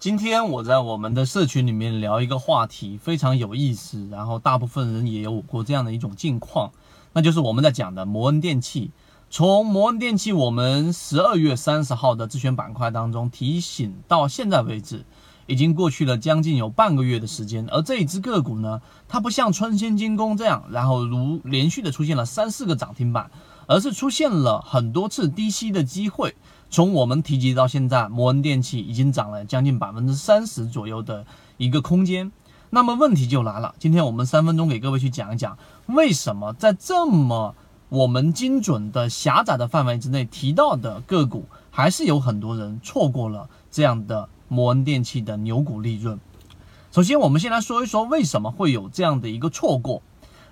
今天我在我们的社群里面聊一个话题，非常有意思，然后大部分人也有过这样的一种境况，那就是我们在讲的摩恩电器。从摩恩电器我们十二月三十号的自选板块当中提醒到现在为止，已经过去了将近有半个月的时间，而这一只个股呢，它不像春仙精工这样，然后如连续的出现了三四个涨停板。而是出现了很多次低吸的机会。从我们提及到现在，摩恩电器已经涨了将近百分之三十左右的一个空间。那么问题就来了，今天我们三分钟给各位去讲一讲，为什么在这么我们精准的狭窄的范围之内提到的个股，还是有很多人错过了这样的摩恩电器的牛股利润。首先，我们先来说一说为什么会有这样的一个错过。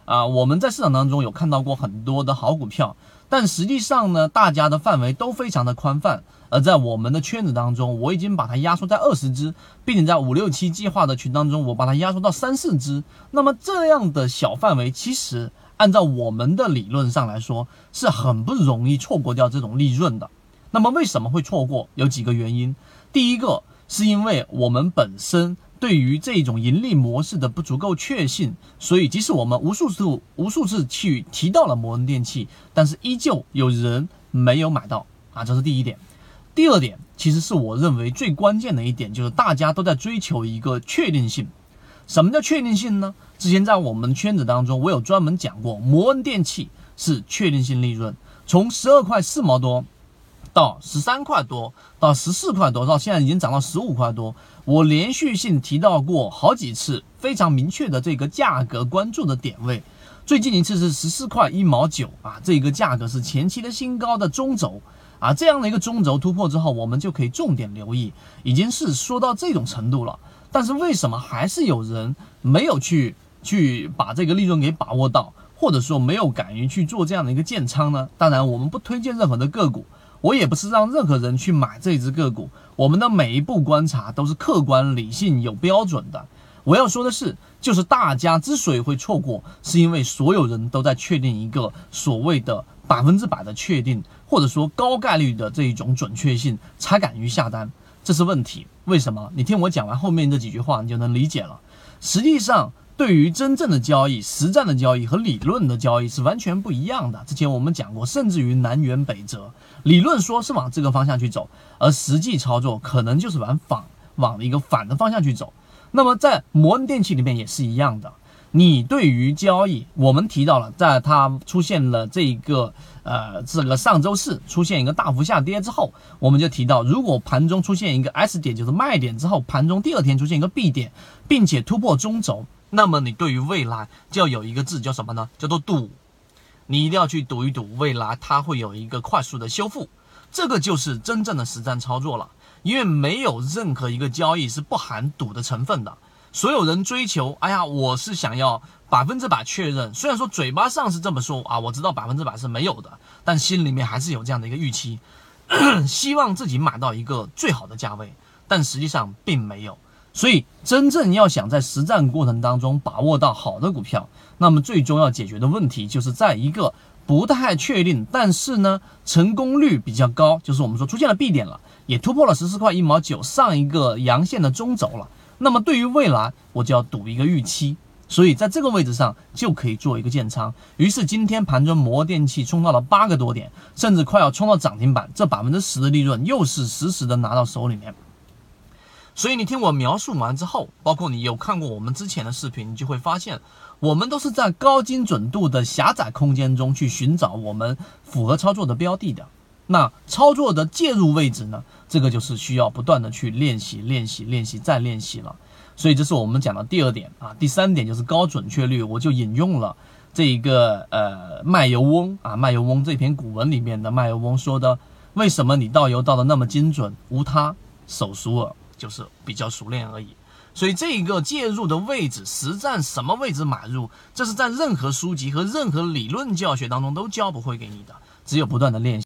啊，我们在市场当中有看到过很多的好股票，但实际上呢，大家的范围都非常的宽泛。而在我们的圈子当中，我已经把它压缩在二十只，并且在五六七计划的群当中，我把它压缩到三四只。那么这样的小范围，其实按照我们的理论上来说，是很不容易错过掉这种利润的。那么为什么会错过？有几个原因。第一个是因为我们本身。对于这种盈利模式的不足够确信，所以即使我们无数次、无数次去提到了摩恩电器，但是依旧有人没有买到啊，这是第一点。第二点，其实是我认为最关键的一点，就是大家都在追求一个确定性。什么叫确定性呢？之前在我们圈子当中，我有专门讲过，摩恩电器是确定性利润，从十二块四毛多。到十三块多，到十四块多，到现在已经涨到十五块多。我连续性提到过好几次，非常明确的这个价格关注的点位。最近一次是十四块一毛九啊，这个价格是前期的新高的中轴啊，这样的一个中轴突破之后，我们就可以重点留意，已经是说到这种程度了。但是为什么还是有人没有去去把这个利润给把握到，或者说没有敢于去做这样的一个建仓呢？当然，我们不推荐任何的个股。我也不是让任何人去买这只个股，我们的每一步观察都是客观、理性、有标准的。我要说的是，就是大家之所以会错过，是因为所有人都在确定一个所谓的百分之百的确定，或者说高概率的这一种准确性，才敢于下单，这是问题。为什么？你听我讲完后面这几句话，你就能理解了。实际上。对于真正的交易、实战的交易和理论的交易是完全不一样的。之前我们讲过，甚至于南辕北辙。理论说是往这个方向去走，而实际操作可能就是往反、往一个反的方向去走。那么在摩恩电器里面也是一样的。你对于交易，我们提到了，在它出现了这一个呃这个上周四出现一个大幅下跌之后，我们就提到，如果盘中出现一个 S 点，就是卖点之后，盘中第二天出现一个 B 点，并且突破中轴。那么你对于未来就要有一个字叫什么呢？叫做赌。你一定要去赌一赌未来它会有一个快速的修复，这个就是真正的实战操作了。因为没有任何一个交易是不含赌的成分的。所有人追求，哎呀，我是想要百分之百确认。虽然说嘴巴上是这么说啊，我知道百分之百是没有的，但心里面还是有这样的一个预期，希望自己买到一个最好的价位，但实际上并没有。所以，真正要想在实战过程当中把握到好的股票，那么最终要解决的问题就是在一个不太确定，但是呢成功率比较高，就是我们说出现了 B 点了，也突破了十四块一毛九上一个阳线的中轴了。那么对于未来，我就要赌一个预期，所以在这个位置上就可以做一个建仓。于是今天盘中摩电器冲到了八个多点，甚至快要冲到涨停板，这百分之十的利润又是实时的拿到手里面。所以你听我描述完之后，包括你有看过我们之前的视频，你就会发现，我们都是在高精准度的狭窄空间中去寻找我们符合操作的标的的。那操作的介入位置呢？这个就是需要不断的去练习、练习、练习再练习了。所以这是我们讲的第二点啊。第三点就是高准确率，我就引用了这一个呃卖油翁啊，卖油翁这篇古文里面的卖油翁说的：为什么你倒油倒的那么精准？无他，手熟耳。就是比较熟练而已，所以这个介入的位置，实战什么位置买入，这是在任何书籍和任何理论教学当中都教不会给你的，只有不断的练习。